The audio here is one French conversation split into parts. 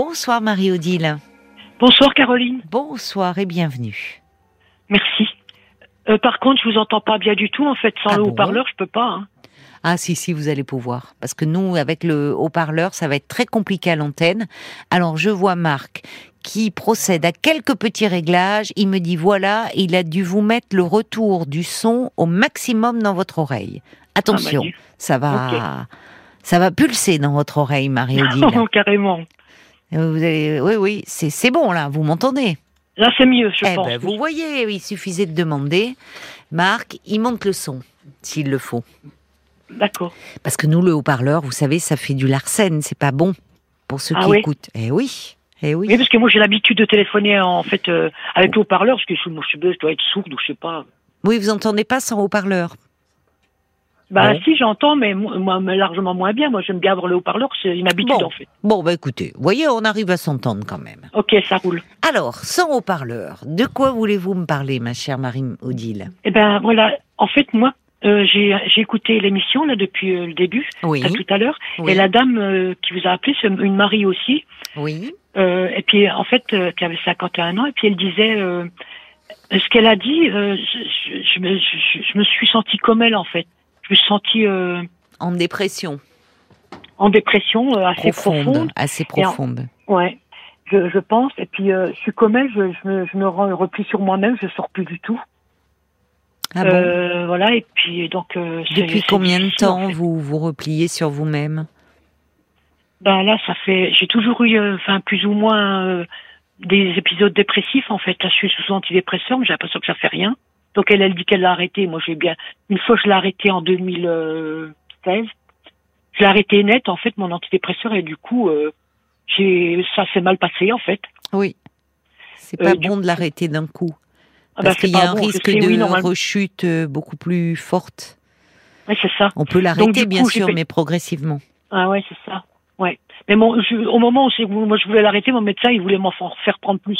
Bonsoir Marie-Odile. Bonsoir Caroline. Bonsoir et bienvenue. Merci. Euh, par contre, je vous entends pas bien du tout. En fait, sans Ah le bon haut-parleur, je peux pas. hein. Ah si, si, vous allez pouvoir. Parce que nous, avec le haut-parleur, ça va être très compliqué à l'antenne. Alors je vois Marc qui procède à quelques petits réglages. Il me dit, voilà, il a dû vous mettre le retour du son au maximum dans votre oreille. Attention, Ah, bah, ça va... Ça va pulser dans votre oreille, Marie-Odile. Carrément. Euh, Vous Oui, oui, c'est c'est bon là, vous m'entendez? Là, c'est mieux, je Eh pense. ben, vous voyez, il suffisait de demander. Marc, il monte le son, s'il le faut. D'accord. Parce que nous, le haut-parleur, vous savez, ça fait du larcène, c'est pas bon pour ceux Ah qui oui écoutent. Eh oui, eh oui. Oui, parce que moi, j'ai l'habitude de téléphoner en fait euh, avec le haut-parleur, parce que je, je, je dois être sourde ou je sais pas. Oui, vous entendez pas sans haut-parleur. Bah Ouais. si, j'entends, mais moi, largement moins bien. Moi, j'aime bien avoir le haut-parleur, c'est une habitude Bon. en fait. Bon, bah écoutez, voyez, on arrive à s'entendre quand même. Ok, ça roule. Alors, sans haut-parleur, de quoi voulez-vous me parler, ma chère Marie-Odile Eh ben voilà, en fait, moi, euh, j'ai j'ai écouté l'émission là depuis euh, le début, Oui, à tout à l'heure, oui, et la dame euh, qui vous a appelé, c'est une Marie aussi. oui. Euh, et puis en fait, qui avait 51 ans, et puis elle disait euh, ce qu'elle a dit. je, je- je me, je- je me suis sentie comme elle en fait. Je me suis sentie euh, En dépression en dépression euh, assez profonde, profonde. assez en- profonde. Ouais, je, je pense. Et puis euh, je suis comme elle. Je, je, me, je me rends- replie sur moi-même. Je sors plus du tout. Ah bon voilà. Et puis donc. Depuis combien de en temps fait. vous vous repliez sur vous-même? Ben là, ça fait. J'ai toujours eu, enfin plus ou moins des épisodes dépressifs en fait. Là, je suis sous antidépresseur, mais j'ai l'impression que ça fait rien. Donc elle, elle dit qu'elle l'a arrêté. Moi, j'ai bien. Une fois, je l'ai arrêté en 2016. Je l'ai arrêté net en fait mon antidépresseur et du coup, euh, j'ai ça s'est mal passé en fait. Oui. C'est Euh, pas du bon de l'arrêter d'un coup. Ah Parce ben, c'est qu'il y a un bon, risque sais, de oui, rechute euh, beaucoup plus forte. Ouais, c'est ça. On peut l'arrêter, bien sûr, fait- mais progressivement. Ah ouais, c'est ça. Ouais. Mais je- au moment où moi je voulais l'arrêter, mon médecin il voulait m'en fa- faire prendre plus.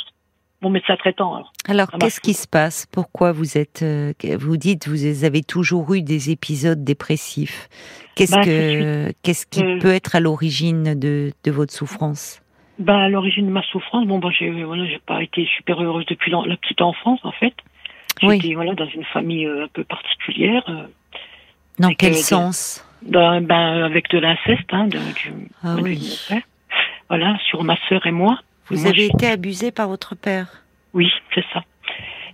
Mon médecin traitant. Alors. Alors, bah, qu'est-ce qui se passe? Pourquoi vous êtes euh, Vous dites, vous avez toujours eu des épisodes dépressifs? Qu'est-ce Bah, que, qu'est-ce qui Euh, peut être à l'origine de, de votre souffrance? Ben, à l'origine de ma souffrance, bon, ben, j'ai, voilà, j'ai pas été super heureuse depuis la, la petite enfance, en fait. Oui. J'étais, voilà, dans une famille euh, un peu particulière, Dans quel de- sens? Ben, avec de l'inceste, hein, de, du, Ah oui. Voilà, sur ma sœur et moi. Vous Moi, avez été abusé par votre père Oui, c'est ça.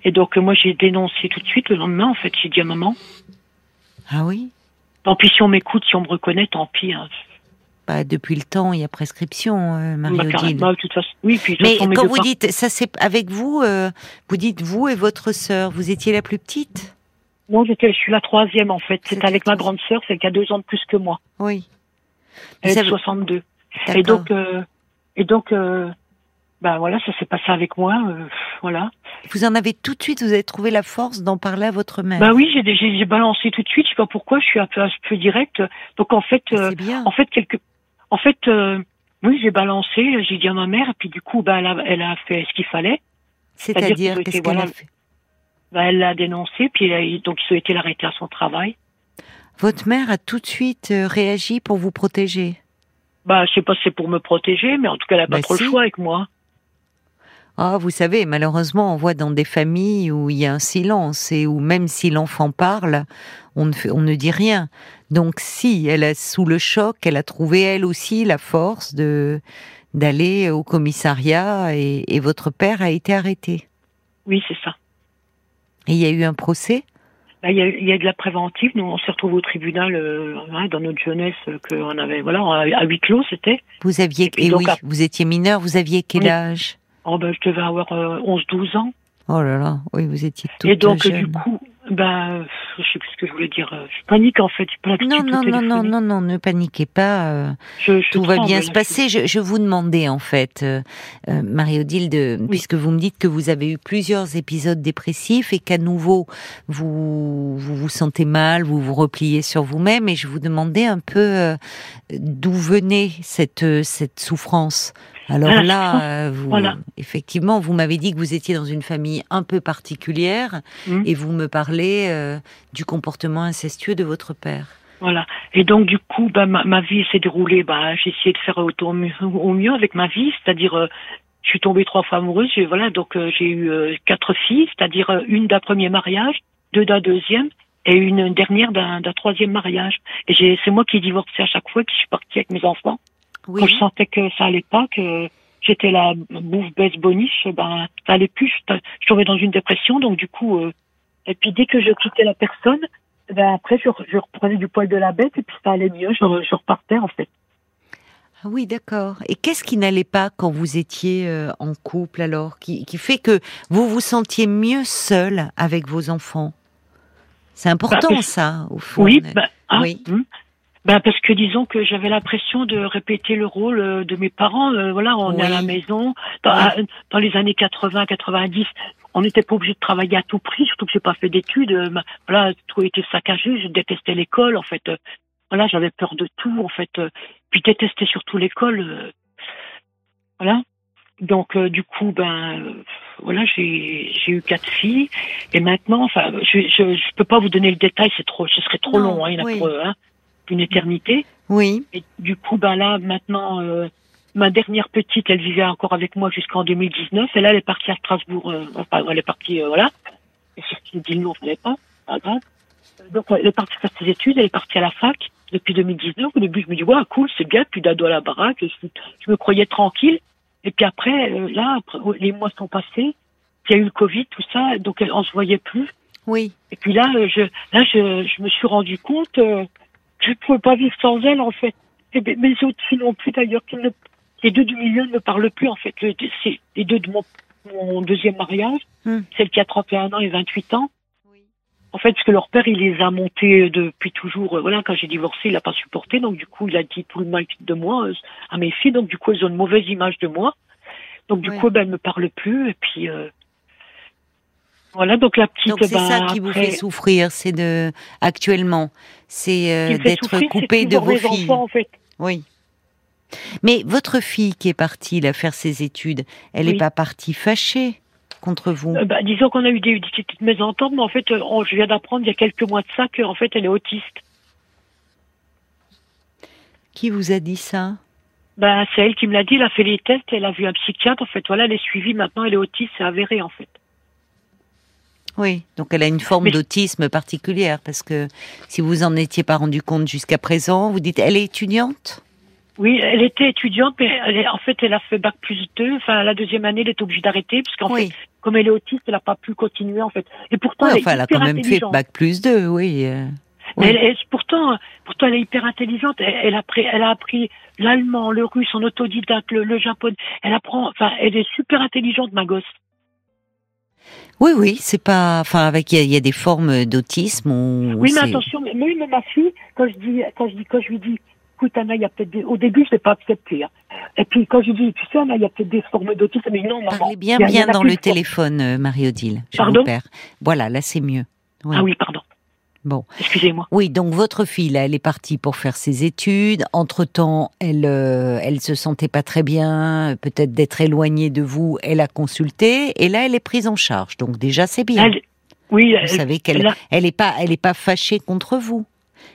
Et donc, moi, j'ai dénoncé tout de suite le lendemain, en fait, j'ai dit à maman, Ah oui tant pis si on m'écoute, si on me reconnaît, tant pis. Hein. bah, Depuis le temps, il y a prescription, euh, Bah, Marie-Odile. carrément, de toute façon. Oui, puis de Mais façon, quand vous dites, ça c'est avec vous, euh, vous dites vous et votre sœur, vous étiez la plus petite j'étais, je suis la troisième, en fait. C'est avec ma grande sœur, celle qui a deux ans de plus que moi. Oui. Elle est de avez- 62. D'accord. Et donc, euh, et donc, euh, ben voilà, ça s'est passé avec moi, euh, voilà. Vous en avez tout de suite, vous avez trouvé la force d'en parler à votre mère. Ben oui, j'ai balancé tout de suite. Je sais pas pourquoi. Je suis un peu un peu direct. Donc en fait, euh, bien. en fait quelque, en fait, euh, oui, j'ai balancé. J'ai dit à ma mère, et puis du coup, ben elle a, elle a fait ce qu'il fallait. c'est-à-dire qu'est-ce qu'elle a voilà, fait Ben elle l'a dénoncé, puis elle a- donc ont été l'arrêter à son travail. Votre mère a tout de suite euh, réagi pour vous protéger? Ben je sais pas si c'est pour me protéger, mais en tout cas, elle a pas Bah, trop si. le choix avec moi. Ah, vous savez, malheureusement, on voit dans des familles où il y a un silence et où même si l'enfant parle, on ne, fait, on ne dit rien. Donc, si elle a sous le choc, elle a trouvé elle aussi la force de d'aller au commissariat et, et votre père a été arrêté. Oui, c'est ça. Et il y a eu un procès? Là, il y, a, il y a de la préventive. Nous, on s'est retrouvés au tribunal euh, hein, dans notre jeunesse euh, qu'on avait, voilà, à, huis clos, c'était. Vous aviez, Et puis et donc, oui, à- vous étiez mineur. Vous aviez quel Oui. âge? Oh, ben, je devais avoir euh, 11-12 ans. Oh là là, oui, vous étiez toute Et donc, euh, jeune. du coup, ben, euh, je sais plus ce que je voulais dire. euh, Je panique, en fait. Non, non, non, non, non, non, ne paniquez pas. euh, Je- je Tout va bien se passer. Je, je vous demandais en fait, euh, euh, Marie-Odile, de- puisque vous me dites que vous avez eu plusieurs épisodes dépressifs et qu'à nouveau vous, vous vous sentez mal, vous vous repliez sur vous-même, et je vous demandais un peu euh, d'où venait cette euh, cette souffrance. Alors Ah, là, euh, vous, voilà. effectivement, vous m'avez dit que vous étiez dans une famille un peu particulière, Hmm. et vous me parlez euh, du comportement incestueux de votre père. Voilà. Et donc du coup, bah, ma, ma vie s'est déroulée. Bah, j'ai essayé de faire au, au mieux, avec ma vie, c'est-à-dire euh, je suis tombée trois fois amoureuse. J'ai, voilà, donc euh, j'ai eu euh, quatre filles, c'est-à-dire euh, une d'un premier mariage, deux d'un deuxième et une dernière d'un, d'un troisième mariage. Et j'ai, c'est moi qui ai divorcé à chaque fois, qui suis partie avec mes enfants. Oui. Quand je sentais que ça allait pas, que j'étais la bouffe baisse boniche, ben ça allait plus. Je, je tombais dans une dépression, donc du coup. euh, et puis dès que je quittais la personne, ben après je, je reprenais du poil de la bête et puis ça allait mieux. Je, je repartais en fait. Ah oui, d'accord. Et qu'est-ce qui n'allait pas quand vous étiez euh, en couple alors, qui, qui fait que vous vous sentiez mieux seul avec vos enfants? C'est important parce- ça, au fond. Oui, ben, ah, Oui. Ben, parce que disons que j'avais l'impression de répéter le rôle euh, de mes parents. Euh, voilà, on est à la maison. Dans, Oui. dans les années 80, 90, on n'était pas obligé de travailler à tout prix, surtout que j'ai pas fait d'études. Euh, Voilà, tout était saccagé. Je détestais l'école, en fait. Euh, Voilà, j'avais peur de tout, en fait. Puis détestais surtout l'école. Voilà. Donc euh, du coup, ben euh, voilà, j'ai j'ai eu quatre filles et maintenant, enfin, je je, je peux pas vous donner le détail, c'est trop, ce serait trop Non, long, hein, il y en a oui. pour euh, hein, une éternité. Oui, Et du coup, ben là, maintenant, euh, ma dernière petite, elle vivait encore avec moi jusqu'en 2019. Et là, elle est partie à Strasbourg. euh, enfin, elle est partie, euh, voilà. Et si je dis le nom, fallait pas. Pas grave. Donc, elle est partie faire ses études. Elle est partie à la fac depuis 2019. Au début, je me dis, ouais, cool, c'est bien. Plus d'ado à la baraque. Je, je me croyais tranquille. Et puis après, euh, là, après, les mois sont passés. Il y a eu le Covid, tout ça. Donc, on se voyait plus. oui. Et puis là, euh, je, là, je, je me suis rendu compte euh, je ne pouvais pas vivre sans elle, en fait. Et mes- mes autres filles non plus, d'ailleurs. qui ne- Les deux du milieu ne me parlent plus, en fait. Le- C'est les deux de mon, mon deuxième mariage. Hmm. Celle qui a 31 ans et 28 ans. En fait, parce que leur père, il les a montés depuis toujours. euh, Voilà, quand j'ai divorcé, il n'a pas supporté. Donc, du coup, il a dit tout le mal de moi euh, à mes filles. Donc, du coup, elles ont une mauvaise image de moi. Donc, du coup, ben, elles ne me parlent plus. Et puis, euh, voilà. Donc, la petite, Donc c'est ben, ça qui vous fait souffrir, c'est de actuellement, c'est euh, d'être coupé de vos filles. enfants, en fait. Oui. Mais votre fille qui est partie là faire ses études, elle n'est Oui. pas partie fâchée contre vous? Euh, bah, disons qu'on a eu des, des petites mésententes, mais en fait, euh, on- je viens d'apprendre il y a quelques mois de ça qu'en fait, elle est autiste. Qui vous a dit ça? Ben, c'est elle qui me l'a dit, elle a fait les tests, elle a vu un psychiatre, en fait, voilà, elle est suivie, maintenant elle est autiste, c'est avéré, en fait. Oui. Donc elle a une forme Mais- d'autisme particulière parce que si vous en étiez pas rendu compte jusqu'à présent, vous dites elle est étudiante? Oui, elle était étudiante, mais elle est, en fait, elle a fait bac plus 2, enfin, la deuxième année, elle est obligée d'arrêter, parce qu'en oui. fait, comme elle est autiste, elle n'a pas pu continuer, en fait. Et pourtant, Ouais, elle est enfin, elle a quand même fait bac plus 2, oui. euh, Mais oui. elle, elle- pourtant, pourtant, elle est hyper intelligente. Elle, elle a appris, elle a appris l'allemand, le russe, en autodidacte, le, le japonais. Elle apprend, enfin, elle est super intelligente, ma gosse. Oui, oui, c'est pas. Enfin, avec il y, y a des formes d'autisme. où Oui, mais attention, mais même ma fille, quand je dis, quand je dis, quand je lui dis, écoute, Anna, il y a peut-être des, au début, je l'ai pas accepté, hein. Et puis, quand je lui dis, tu sais, Anna, il y a peut-être des formes d'autisme, dit non, maman. Parlez bien, bien dans le téléphone, euh, Marie-Odile. Pardon? Voilà, là c'est mieux. Ah oui, pardon. Bon. Excusez-moi. Oui, donc votre fille, là, elle est partie pour faire ses études. Entre-temps, elle, euh, elle se sentait pas très bien, peut-être d'être éloignée de vous. Elle a consulté et là, elle est prise en charge. Donc déjà, c'est bien. Elle- oui, vous elle- savez qu'elle, elle a- elle est pas, elle est pas fâchée contre vous.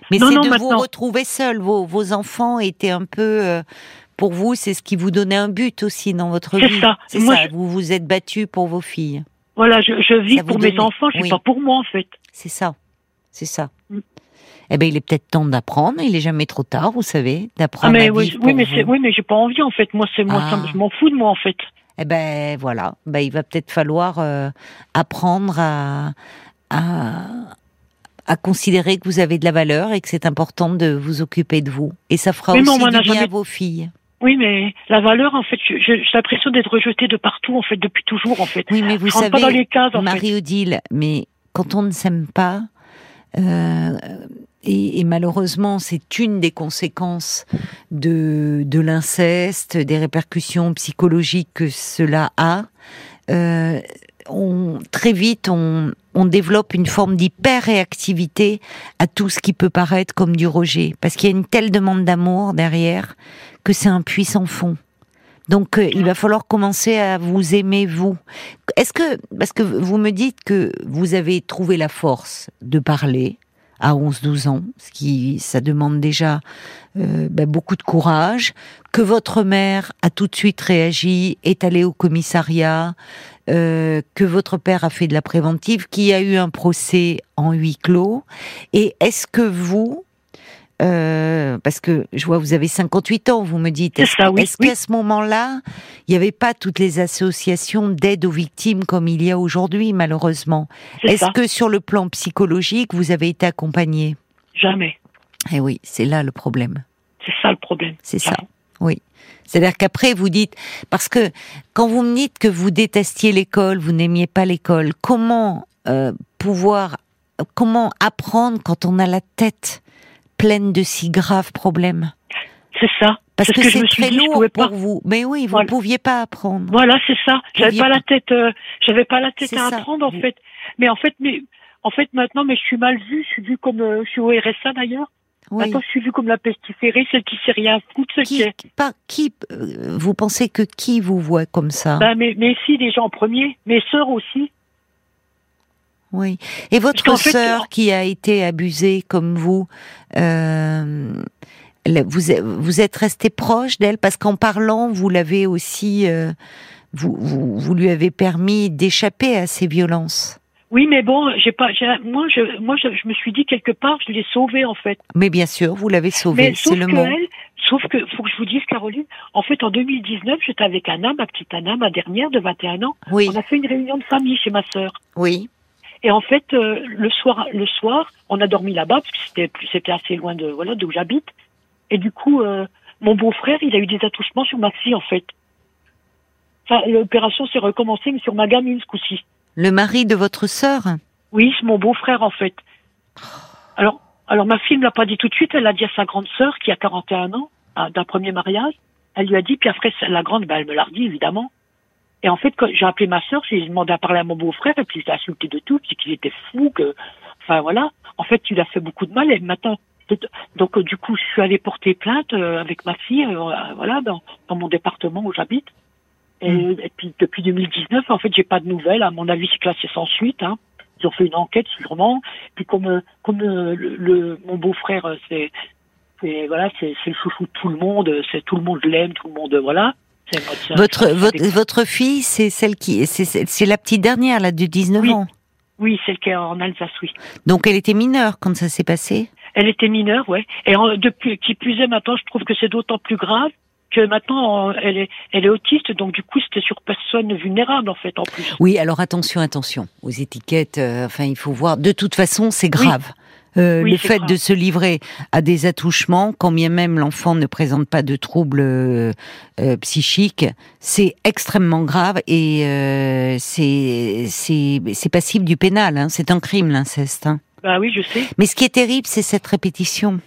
Mais c'est non, de vous retrouver seule. Vos, vos enfants étaient un peu, euh, pour vous, c'est ce qui vous donnait un but aussi dans votre C'est vie. ça. C'est Moi, ça. je- Vous vous êtes battu pour vos filles. voilà, je, je vis Ça pour mes enfants, je suis oui. pas pour moi, en fait. C'est ça. C'est ça. Mm. Eh ben, il est peut-être temps d'apprendre. Il est jamais trop tard, vous savez, Ah, d'apprendre mais à oui, mais vous. oui, mais j'ai pas envie, en fait. Moi, c'est moi, Ah. je m'en fous de moi, en fait. Eh ben voilà, ben, il va peut-être falloir euh, apprendre à, à à considérer que vous avez de la valeur et que c'est important de vous occuper de vous. Et ça fera mais aussi du bien jamais- à vos filles. Oui, mais la valeur, en fait, j'ai l'impression d'être rejetée de partout, en fait, depuis toujours, en fait. Oui, mais vous je rentre pas dans savez, les cases. Marie-Odile, mais quand on ne s'aime pas, euh, et, et malheureusement, c'est une des conséquences de, de l'inceste, des répercussions psychologiques que cela a. euh, on, très vite, on, on développe une forme d'hyper-réactivité à tout ce qui peut paraître comme du rejet, parce qu'il y a une telle demande d'amour derrière que c'est un puissant fond. Donc, euh, il va falloir commencer à vous aimer vous. Est-ce que, parce que vous me dites que vous avez trouvé la force de parler à 11-12 ans, ce qui ça demande déjà euh, ben, beaucoup de courage, que votre mère a tout de suite réagi, est allée au commissariat, euh, que votre père a fait de la préventive, qui a eu un procès en huis clos, et est-ce que vous, euh, parce que je vois vous avez 58 ans, vous me dites. Est-ce est qu'à ce moment-là, il n'y avait pas toutes les associations d'aide aux victimes comme il y a aujourd'hui, malheureusement? Est-ce que sur le plan psychologique, vous avez été accompagné? Jamais. Eh oui, c'est là le problème. C'est ça le problème. C'est ça. Oui. C'est-à-dire qu'après, vous dites, parce que quand vous me dites que vous détestiez l'école, vous n'aimiez pas l'école, comment euh, pouvoir, comment apprendre quand on a la tête? Pleine de si graves problèmes. C'est ça. Parce que, c'est très lourd pour vous. Mais oui, vous ne pouviez pas apprendre. Voilà, c'est ça. J'avais pas, la tête, euh, j'avais pas la tête à apprendre en fait. Mais en fait, mais en fait maintenant, mais je suis mal vue. Je suis vue comme, euh, je suis au RSA d'ailleurs. Maintenant, je suis vue comme la pestiférée, celle qui sait rien foutre, celle qui, qui Pas, qui euh, vous pensez que qui vous voit comme ça? Ben, mais, mais si, les gens en premier, mes sœurs aussi. Oui. Et votre sœur qui a été abusée comme vous, euh, vous, vous êtes resté proche d'elle parce qu'en parlant, vous l'avez aussi, euh, vous, vous, vous, lui avez permis d'échapper à ces violences. Oui, mais bon, j'ai pas, moi, je, moi, je, me suis dit quelque part, je l'ai sauvée en fait. Mais bien sûr, vous l'avez sauvée, c'est le mot. sauf que, faut que je vous dise, Caroline, en fait, en 2019, j'étais avec Anna, ma petite Anna, ma dernière de 21 ans. Oui. On a fait une réunion de famille chez ma sœur. Oui. Et en fait, euh, le soir, le soir, on a dormi là-bas parce que c'était c'était assez loin de voilà d'où j'habite. Et du coup, euh, mon beau-frère, il a eu des attouchements sur ma fille en fait. Enfin, l'opération s'est recommencée mais sur ma gamine ce coup-ci. Le mari de votre sœur? Oui, c'est mon beau-frère en fait. Alors, alors ma fille ne l'a pas dit tout de suite. Elle l'a dit à sa grande sœur qui a 41 ans d'un premier mariage. Elle lui a dit, puis après la grande, ben, elle me l'a dit évidemment. Et en fait, quand j'ai appelé ma sœur, j'ai demandé à parler à mon beau-frère, et puis il s'est insulté de tout, puis qu'il était fou, que, enfin voilà. En fait, il a fait beaucoup de mal, et maintenant, donc du coup, je suis allée porter plainte euh, avec ma fille, euh, voilà, dans, dans, mon département où j'habite. Et, mm. et, puis depuis 2019, en fait, j'ai pas de nouvelles. À mon avis, c'est classé sans suite. Hein. Ils ont fait une enquête sûrement. Puis comme euh, comme le, le mon beau-frère, c'est voilà, c'est le chouchou de tout le monde. C'est tout le monde l'aime, tout le monde voilà. Votre, votre, votre fille, c'est celle qui, c'est la petite dernière, là, de 19 ans. Oui, celle qui est en Alsace, oui. Donc elle était mineure quand ça s'est passé? Elle était mineure, ouais. Et depuis, qui plus est maintenant, je trouve que c'est d'autant plus grave que maintenant elle est, elle est autiste, donc du coup c'était sur personne vulnérable en fait en plus. Oui, alors attention, attention aux étiquettes. Euh, enfin, il faut voir. De toute façon, c'est grave. Euh, le fait de se livrer à des attouchements, quand bien même l'enfant ne présente pas de troubles euh, euh psychiques, c'est extrêmement grave et euh, c'est passible du pénal. Hein. C'est un crime l'inceste. Hein. Bah oui, je sais. Mais ce qui est terrible, c'est cette répétition.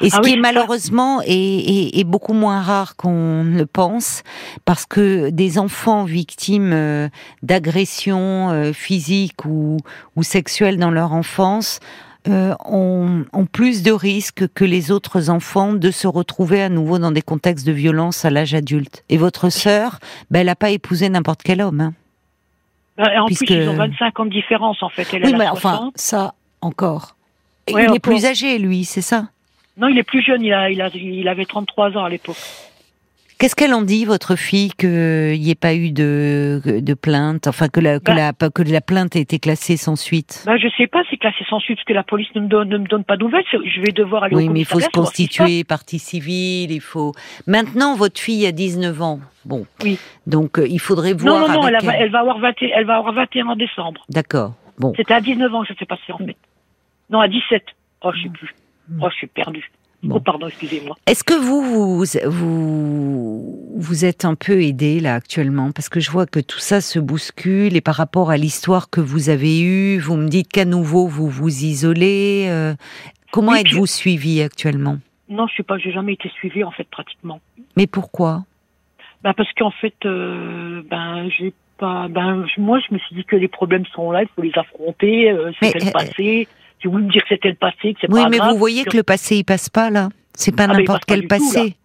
Et ce ah qui est malheureusement est, est, beaucoup moins rare qu'on ne le pense, parce que des enfants victimes euh, d'agressions physiques ou, ou sexuelles dans leur enfance euh, ont, plus de risques que les autres enfants de se retrouver à nouveau dans des contextes de violence à l'âge adulte. Et votre sœur, ben, elle n'a pas épousé n'importe quel homme. Hein. Bah, en plus, ils ont 25 ans de différence, en fait. Elle oui, mais enfin, ça, encore. il est plus âgé, lui, c'est ça? Non, il est plus jeune, il, a, il, a, il avait 33 ans à l'époque. Qu'est-ce qu'elle en dit, votre fille, qu'il n'y ait pas eu de, de plainte, enfin que la, que, bah. la, que la plainte ait été classée sans suite? Bah, Je sais pas, c'est classé sans suite parce que la police ne me donne, ne me donne pas de nouvelles. Je vais devoir aller oui, mais il faut se constituer partie civile, il faut... Maintenant, votre fille a 19 ans. Bon. Oui. Donc, euh, il faudrait voir. Non, non, non, elle, elle, va avoir 20, elle va avoir 21 en décembre. D'accord. Bon. C'était à 19 ans que ça s'est passé, en fait. Non, à 17. Oh, je sais plus. Oh, je suis perdue. Oh, pardon, excusez-moi. Est-ce que vous, vous, vous, êtes un peu aidé là actuellement? Parce que je vois que tout ça se bouscule et par rapport à l'histoire que vous avez eue, vous me dites qu'à nouveau vous vous isolez. Euh, comment êtes-vous suivi actuellement? Non, je suis pas, j'ai jamais été suivi en fait pratiquement. Mais pourquoi? Ben parce qu'en fait, euh, ben j'ai pas, ben moi je me suis dit que les problèmes sont là, il faut les affronter, euh, c'est le passé. Voulais me dire que c'était le passé, que c'est oui, pas mais vous voyez que le passé, il passe pas là. C'est pas ah, n'importe quel passé.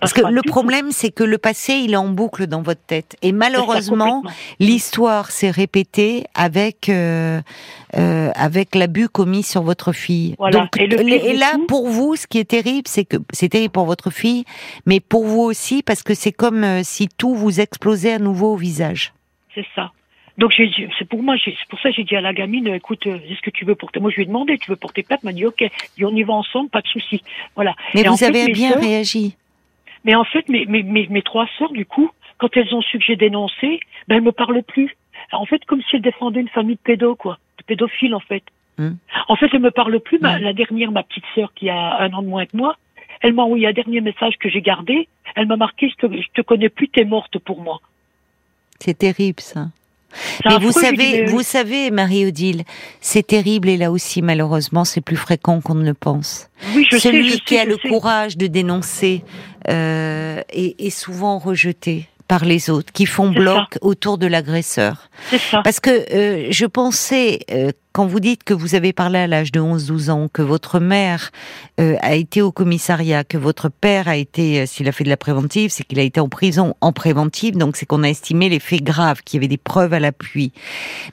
Parce que le problème, c'est que le passé, il est en boucle dans votre tête. Et malheureusement, l'histoire s'est répétée avec euh, euh, avec l'abus commis sur votre fille. Donc, et, là, pour vous, ce qui est terrible, c'est que c'est terrible pour votre fille, mais pour vous aussi, parce que c'est comme euh, si tout vous explosait à nouveau au visage. C'est ça. Donc c'est pour moi, c'est pour ça que j'ai dit à la gamine, écoute, euh, est-ce que tu veux porter Moi je lui ai demandé, tu veux porter plainte Elle m'a dit ok, et on y va ensemble, pas de souci. Voilà. Mais vous avez bien réagi. Mais en fait, mes, mes, mes, mes trois sœurs, du coup, quand elles ont su que j'ai dénoncé, ben elles me parlent plus. En fait, comme si elles défendaient une famille de pédos, quoi, de pédophiles en fait. Hmm. En fait, elles me parlent plus. Hmm. la dernière, ma petite sœur qui a un an de moins que moi, elle m'a envoyé un dernier message que j'ai gardé. Elle m'a marqué je te, je te connais plus, t'es morte pour moi. C'est terrible ça. Mais vous savez, vous savez, Marie-Odile, c'est terrible et là aussi, malheureusement, c'est plus fréquent qu'on ne le pense. Oui, je Celui qui a le courage de dénoncer euh, est, est, souvent rejeté par les autres, qui font bloc autour de l'agresseur. Parce que euh, je pensais, euh, quand vous dites que vous avez parlé à l'âge de 11-12 ans, que votre mère euh, a été au commissariat, que votre père a été, euh, s'il a fait de la préventive, c'est qu'il a été en prison en préventive, donc c'est qu'on a estimé les faits graves, qu'il y avait des preuves à l'appui.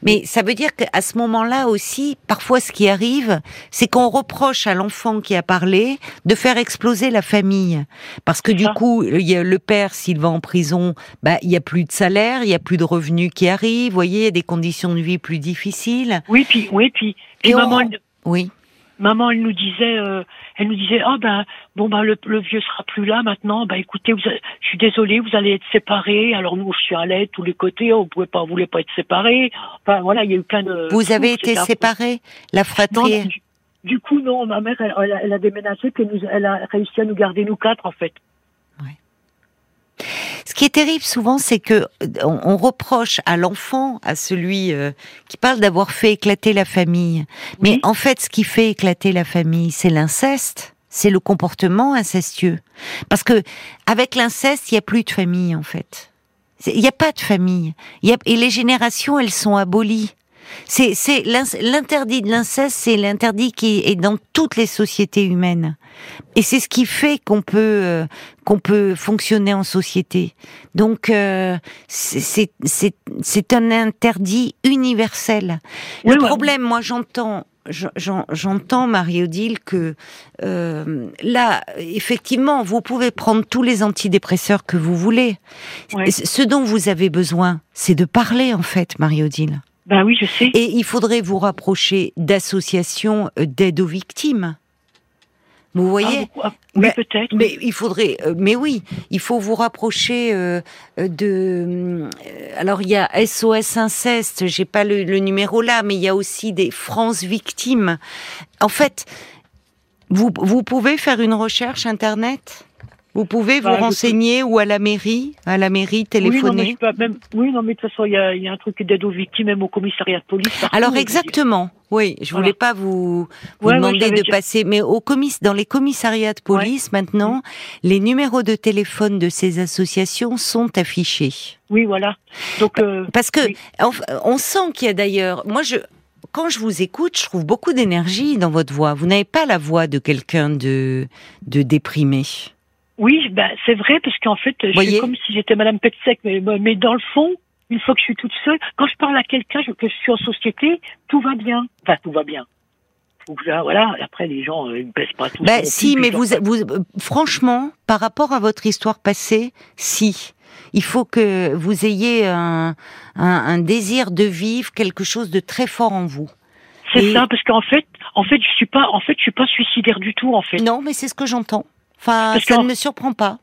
Mais ça veut dire qu'à ce moment-là aussi, parfois ce qui arrive, c'est qu'on reproche à l'enfant qui a parlé de faire exploser la famille. Parce que du coup, il y a le père, s'il va en prison, bah, il y a plus de salaire, il y a plus de revenus qui arrivent, vous voyez, il y a des conditions de vie plus difficiles. Oui, puis oui, puis, maman, elle, oui. Maman, elle nous disait, euh, elle nous disait, ah ben bon ben le, vieux sera plus là maintenant. Ben écoutez, je suis désolée, vous allez être séparés. Alors nous, je suis à l'aide tous les côtés. On pouvait pas, on voulait pas être séparés. Enfin voilà, il y a eu plein de. Vous avez été séparés, la fratrie? du, coup, non. Ma mère, elle, a déménagé, puis elle a réussi à nous garder nous quatre en fait. Ce qui est terrible souvent, c'est que on, reproche à l'enfant, à celui euh, qui parle d'avoir fait éclater la famille. Mais en fait, ce qui fait éclater la famille, c'est l'inceste, c'est le comportement incestueux. Parce que avec l'inceste, il n'y a plus de famille en fait. Il n'y a pas de famille. et les générations, elles sont abolies. C'est l'interdit de l'inceste, c'est l'interdit qui est dans toutes les sociétés humaines. Et c'est ce qui fait qu'on peut euh, qu'on peut fonctionner en société. Donc euh, c'est c'est un interdit universel. Le problème, moi j'entends j'entends Marie-Odile que euh, là, effectivement, vous pouvez prendre tous les antidépresseurs que vous voulez. Ce dont vous avez besoin, c'est de parler en fait, Marie-Odile. Ben oui, je sais. Et il faudrait vous rapprocher d'associations d'aide aux victimes. Vous voyez ah, Oui, peut-être. Mais il faudrait, euh, mais oui, il faut vous rapprocher euh, de. alors il y a SOS inceste, j'ai pas le, le, numéro là, mais il y a aussi des France victimes. En fait, vous vous pouvez faire une recherche internet? Vous pouvez vous bah, renseigner ou à la mairie, à la mairie téléphoner. Oui, non, mais, de toute façon, il y a, y a, un truc d'aide aux victimes, même au commissariat de police. Alors exactement. Oui, je voulais pas vous, vous demander de passer, mais au commiss, dans les commissariats de police maintenant, les numéros de téléphone de ces associations sont affichés. Oui, voilà. Donc euh, parce que on, sent qu'il y a d'ailleurs, moi je quand je vous écoute, je trouve beaucoup d'énergie dans votre voix. Vous n'avez pas la voix de quelqu'un de, de déprimé. Oui, ben, c'est vrai, parce qu'en fait, je suis comme si j'étais Madame Petsec, mais, mais dans le fond, une fois que je suis toute seule, quand je parle à quelqu'un, que je suis en société, tout va bien. Enfin, tout va bien. Voilà, après les gens euh, ils ne pèsent pas tout. Ben, si, mais vous, vous, franchement, par rapport à votre histoire passée, si. Il faut que vous ayez un, un, désir de vivre quelque chose de très fort en vous. C'est ça, parce qu'en fait, en fait, je suis pas, en fait, je suis pas suicidaire du tout, en fait. Non, mais c'est ce que j'entends. Enfin, ça ne me surprend pas.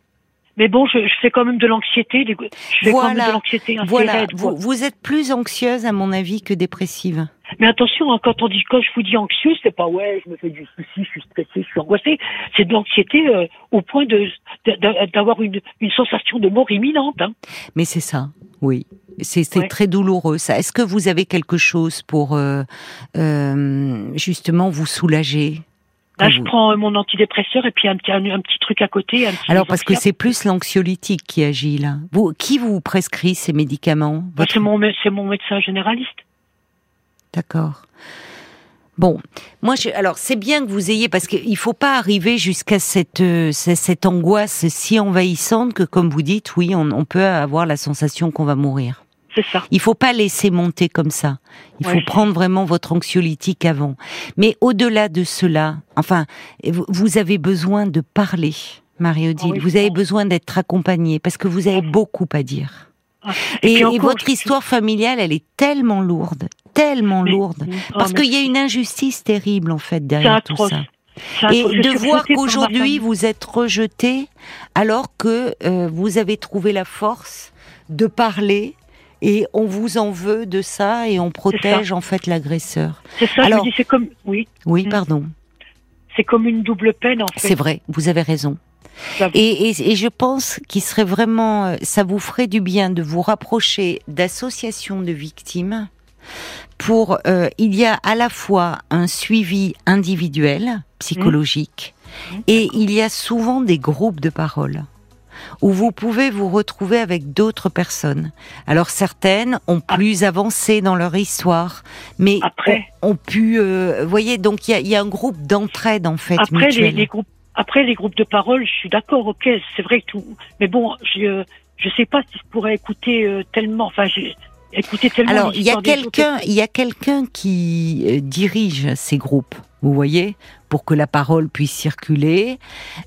Mais bon, je, fais quand même de l'anxiété. Je fais quand même de l'anxiété. Voilà. Vous, vous, êtes plus anxieuse, à mon avis, que dépressive. Mais attention, hein, quand on dit, quand je vous dis anxieuse, c'est pas ouais, je me fais du souci, je suis stressée, je suis angoissée. C'est de l'anxiété euh, au point de d'avoir une, une sensation de mort imminente. Hein. Mais c'est ça, oui. C'est très douloureux. Ça. Est-ce que vous avez quelque chose pour euh, euh, justement vous soulager? Là, je prends mon antidépresseur et puis un petit, un, petit truc à côté. Alors, parce que c'est plus l'anxiolytique qui agit là. Vous, qui vous prescrit ces médicaments bah, C'est mon, mon médecin généraliste. D'accord. Bon, moi, je, alors c'est bien que vous ayez, parce qu'il faut pas arriver jusqu'à cette, euh, ce- cette angoisse si envahissante que, comme vous dites, oui, on, on peut avoir la sensation qu'on va mourir. C'est ça. Il faut pas laisser monter comme ça. Il Ouais, faut prendre vraiment votre anxiolytique avant. Mais au-delà de cela, enfin, vous, avez besoin de parler, Marie-Odile. Ah oui, vous avez besoin d'être accompagnée parce que vous avez beaucoup à dire. Ah, Et, puis et encore, votre histoire familiale, elle est tellement lourde, tellement Mais- lourde, Ah, parce qu'il y a une injustice terrible en fait derrière tout ça. Et de voir qu'aujourd'hui vous êtes rejeté alors que euh, vous avez trouvé la force de parler et on vous en veut de ça et on protège en fait l'agresseur. C'est ça, Alors- je c'est comme, oui, Oui, Mm. pardon. c'est comme une double peine, en fait. C'est vrai, vous avez raison. Et, et- et je pense qu'il serait vraiment, euh, ça vous ferait du bien de vous rapprocher d'associations de victimes pour, euh, il y a à la fois un suivi individuel, psychologique, et il y a souvent des groupes de parole où vous pouvez vous retrouver avec d'autres personnes. Alors certaines ont plus avancé dans leur histoire, mais Après. ont, pu, euh, voyez, donc il y a, y a un groupe d'entraide en fait Après, les, mutuelle. les groupes, après, les groupes de parole, je suis d'accord, ok, c'est vrai que tout, mais bon, je, je sais pas si je pourrais écouter euh, tellement, enfin, j'ai tellement Alors, il y a quelqu'un, il y a quelqu'un qui euh, dirige ces groupes. Vous voyez, pour que la parole puisse circuler.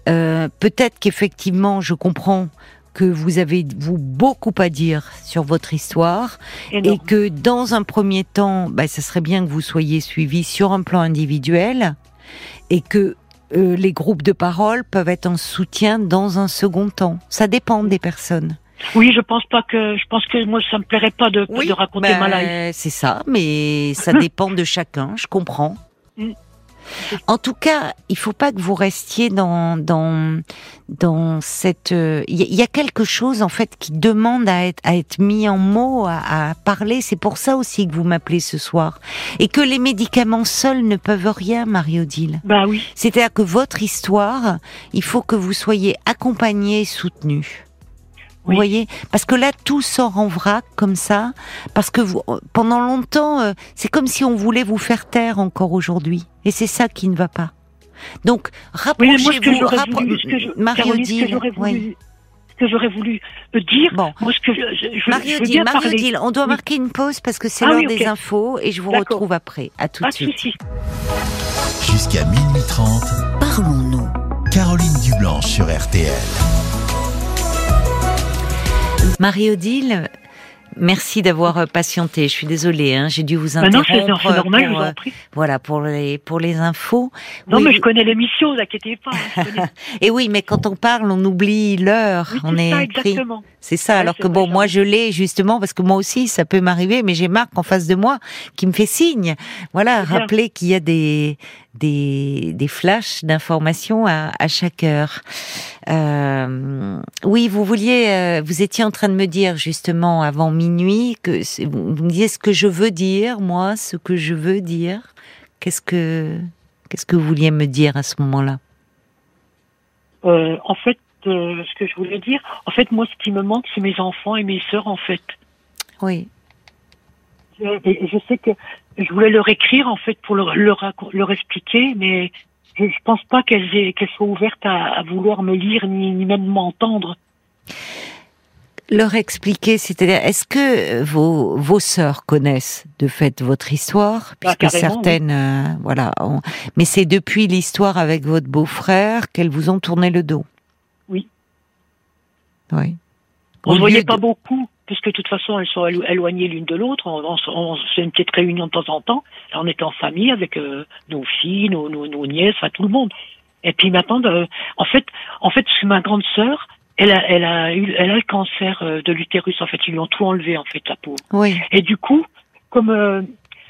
Euh, Peut-être qu'effectivement, je comprends que vous avez vous beaucoup à dire sur votre histoire et que dans un premier temps, bah, ça serait bien que vous soyez suivi sur un plan individuel et que euh, les groupes de parole peuvent être un soutien dans un second temps. Ça dépend des personnes. Oui, je pense pas que, je pense que moi, ça me plairait pas de, de raconter ben, ma life. C'est ça, mais ça dépend de chacun, je comprends. Mm. En tout cas, il faut pas que vous restiez dans dans dans cette. euh, Il y, a- il y a quelque chose en fait qui demande à être à être mis en mots, à, à parler. C'est pour ça aussi que vous m'appelez ce soir et que les médicaments seuls ne peuvent rien, Marie-Odile. Bah oui, C'est-à-dire que votre histoire, il faut que vous soyez accompagné et soutenu. Vous voyez Parce que là, tout sort en vrac comme ça. Parce que vous, pendant longtemps, euh, c'est comme si on voulait vous faire taire encore aujourd'hui. Et c'est ça qui ne va pas. Donc, rapprochez-vous. voulu, ce que j'aurais voulu, euh, dire, Bon. moi, ce que je, je, je, je veux Marie-Odile, bien parler. Marie-Odile, on doit Oui. marquer une pause parce que c'est Ah l'heure oui, des infos et je vous retrouve après. À tout de de suite. Jusqu'à minuit 30, Parlons-nous. Caroline Dublanche sur RTL. Marie-Odile, merci d'avoir euh, patienté. Je suis désolée, hein, j'ai dû vous Bah non, interrompre. c'est normal, je pour, vous euh, en prie. Voilà, pour les, pour les infos. Non, Oui, mais vous- je connais l'émission, vous inquiétez pas. hein, je. Et oui, mais quand on parle, on oublie l'heure. Oui, on est ça, pris. exactement. C'est ça. Ouais, alors que bon, moi je l'ai justement parce que moi aussi ça peut m'arriver, mais j'ai Marc en face de moi qui me fait signe. Voilà, rappeler qu'il y a des des, des flashs d'informations à, à chaque heure. Euh, oui, vous vouliez, euh, vous étiez en train de me dire justement avant minuit que vous me disiez ce que je veux dire, moi, ce que je veux dire. Qu'est-ce que qu'est-ce que vous vouliez me dire à ce moment-là? Euh, en fait, euh, ce que je voulais dire, en fait, moi, ce qui me manque, c'est mes enfants et mes sœurs, en fait. Oui. Et, et je sais que je voulais leur écrire, en fait, pour leur, leur, expliquer, mais je, je pense pas qu'elles qu'elles soient ouvertes à, à vouloir me lire ni, ni même m'entendre. Leur expliquer, c'est-à-dire, est-ce que euh, vos, vos sœurs connaissent de fait votre histoire, puisque carrément, certaines, euh, voilà, ont- mais c'est depuis l'histoire avec votre beau-frère qu'elles vous ont tourné le dos? Oui. Oui. On ne voyait pas de- beaucoup, puisque de toute façon, elles sont élo- éloignées l'une de l'autre. On, on, on- c'est une petite réunion de temps en temps. Là, on était en famille avec euh, nos filles, nos, nos, nos nièces, enfin tout le monde. Et puis maintenant, de- en fait, en fait, ma grande sœur. Elle a, elle a eu, elle a le cancer euh, de l'utérus. En fait, ils lui ont tout enlevé, en fait, la peau. Oui, Et du coup, comme euh,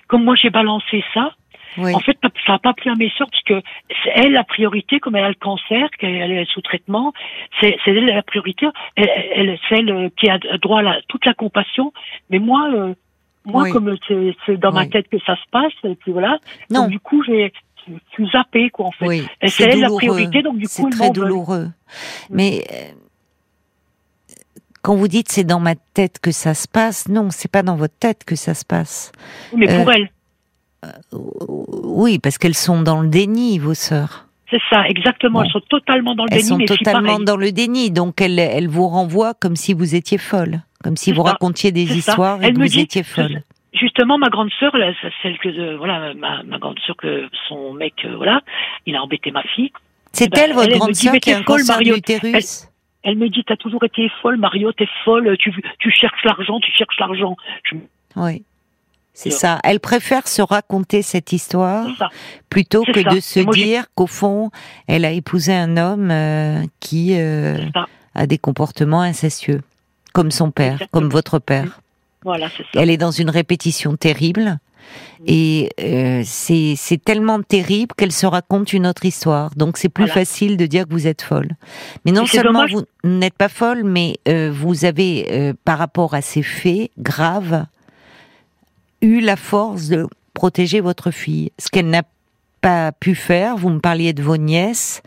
comme moi j'ai balancé ça, oui. en fait, ça n'a pas plu à mes sœurs parce que c'est elle la priorité, comme elle a le cancer, qu'elle est sous traitement, c'est c'est elle la priorité. Elle, elle c'est elle euh, qui a droit à la- toute la compassion. Mais moi, euh, moi Oui. comme c'est c'est dans ma tête que ça se passe, et puis voilà. Non. Donc du coup, j'ai suis zappée quoi en fait. oui, c'est elle la priorité, donc du c'est coup, ils très m'en veulent. douloureux. Mais euh, quand vous dites c'est dans ma tête que ça se passe, non, c'est pas dans votre tête que ça se passe. Mais pour Euh, elle, oui, parce qu'elles sont dans le déni, vos sœurs. C'est ça, exactement. Bon. Elles sont totalement dans le Elles déni. sont mes filles, totalement dans le déni, donc elles, elles vous renvoient comme si vous étiez folle, comme si vous ça. racontiez des C'est ça. histoires et Elle que vous dit- étiez folle. Justement, ma grande sœur, celle que euh, voilà, ma, ma grande sœur que son mec, euh, voilà, il a embêté ma fille. C'est ben, elle, votre elle, grande sœur, qui a un cancer de l'utérus Elle me dit, t'as toujours été folle, Mario, t'es folle, tu, tu cherches l'argent, tu cherches l'argent. Je- Oui. C'est ça. Elle préfère se raconter cette histoire plutôt que ça. de se moi, dire qu'au fond, elle a épousé un homme euh, qui euh, a des comportements incestueux, comme son père, Exactement. comme votre père. Voilà, c'est ça. Elle est dans une répétition terrible. Et euh, c'est tellement terrible qu'elle se raconte une autre histoire. Donc c'est plus Voilà. facile de dire que vous êtes folle. Mais non seulement dommage- vous n'êtes pas folle, mais euh, vous avez, euh, par rapport à ces faits graves, eu la force de protéger votre fille. Ce qu'elle n'a pas pu faire, vous me parliez de vos nièces,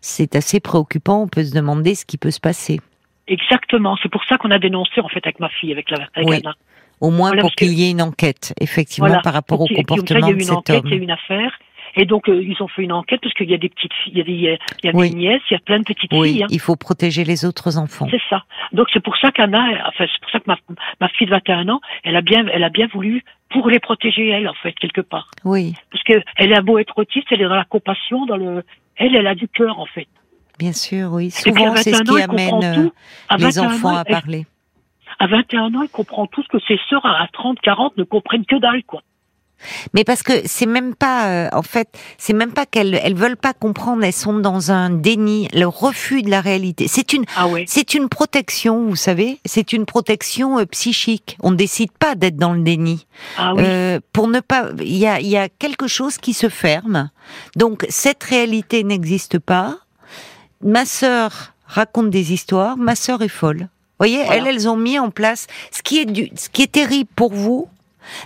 c'est assez préoccupant. On peut se demander ce qui peut se passer. Exactement. C'est pour ça qu'on a dénoncé, en fait, avec ma fille, avec, la, avec Oui. Anna. Au moins Voilà, pour qu'il y ait une enquête, effectivement, Voilà. par rapport au comportement il y a de cet enquête, homme. il y a eu une affaire. Et donc, euh, ils ont fait une enquête parce qu'il y a des petites filles, il y a, des, il y a- il y a Oui. des nièces, il y a plein de petites Oui, filles. hein. il faut protéger les autres enfants. C'est ça. Donc c'est pour ça qu'Anna, enfin c'est pour ça que ma, ma fille de 21 ans, elle a bien, elle a bien voulu pour les protéger elle en fait quelque part, Oui, parce que elle a beau être autiste, elle est dans la compassion, dans le, elle, elle a du cœur en fait. bien sûr, oui. Souvent, c'est ce 21 ans, qui amène euh, les 21 enfants ans, à elle- parler. À 21 ans, elle comprend tout ce que ses sœurs à 30, 40 ne comprennent que dalle quoi. Mais parce que c'est même pas, euh, en fait, c'est même pas qu'elles elles veulent pas comprendre. Elles sont dans un déni, le refus de la réalité. C'est une, Ah ouais. c'est une protection, vous savez. C'est une protection euh, psychique. On ne décide pas d'être dans le déni. Ah oui. Euh, pour ne pas, il y a, il y a quelque chose qui se ferme. Donc cette réalité n'existe pas. Ma sœur raconte des histoires. Ma sœur est folle. Voyez, Voilà. elles, elles ont mis en place ce qui est du, ce qui est terrible pour vous,